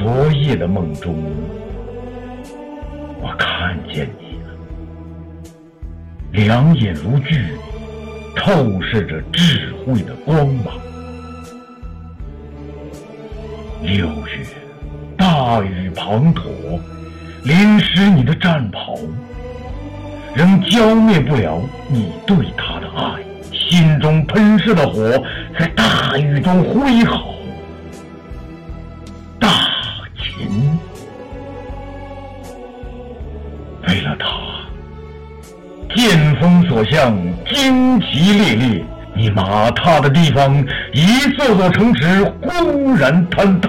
昨夜的梦中，我看见你了，两眼如炬，透射着智慧的光芒。六月，大雨滂沱，淋湿你的战袍，仍浇灭不了你对他的爱。心中喷射的火在大雨中挥毫。剑锋所向，旌旗猎猎。你马踏的地方，一座座城池轰然坍塌；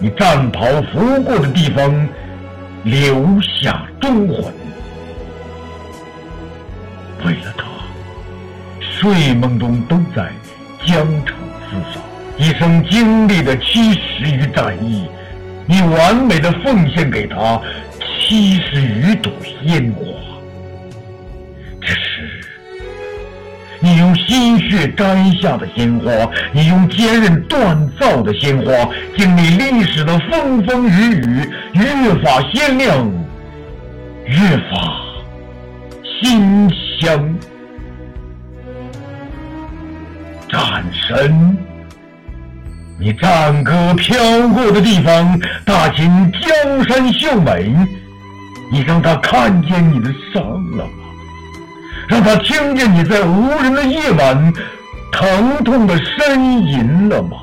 你战袍拂过的地方，留下忠魂。为了他。睡梦中都在疆场厮杀，一生经历的七十余战役，你完美的奉献给他七十余朵鲜花。你用心血摘下的鲜花，你用坚韧锻造的鲜花，经历历史的风风雨雨，越发鲜亮，越发馨香。战神，你战歌飘过的地方，大秦江山秀美，你让他看见你的伤了吗？让他听见你在无人的夜晚疼痛的呻吟了吗？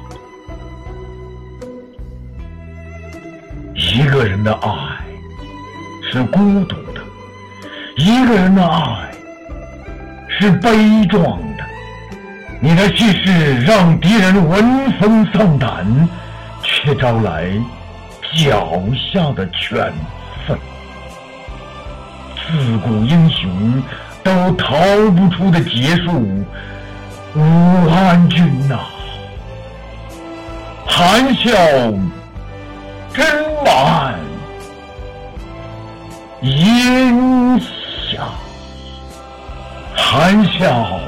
一个人的爱是孤独的，一个人的爱是悲壮的。你的气势让敌人闻风丧胆，却招来脚下的犬吠。自古英雄都逃不出的劫数，武安君呐，含笑斟满烟霞，含笑。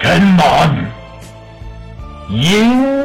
斟满银。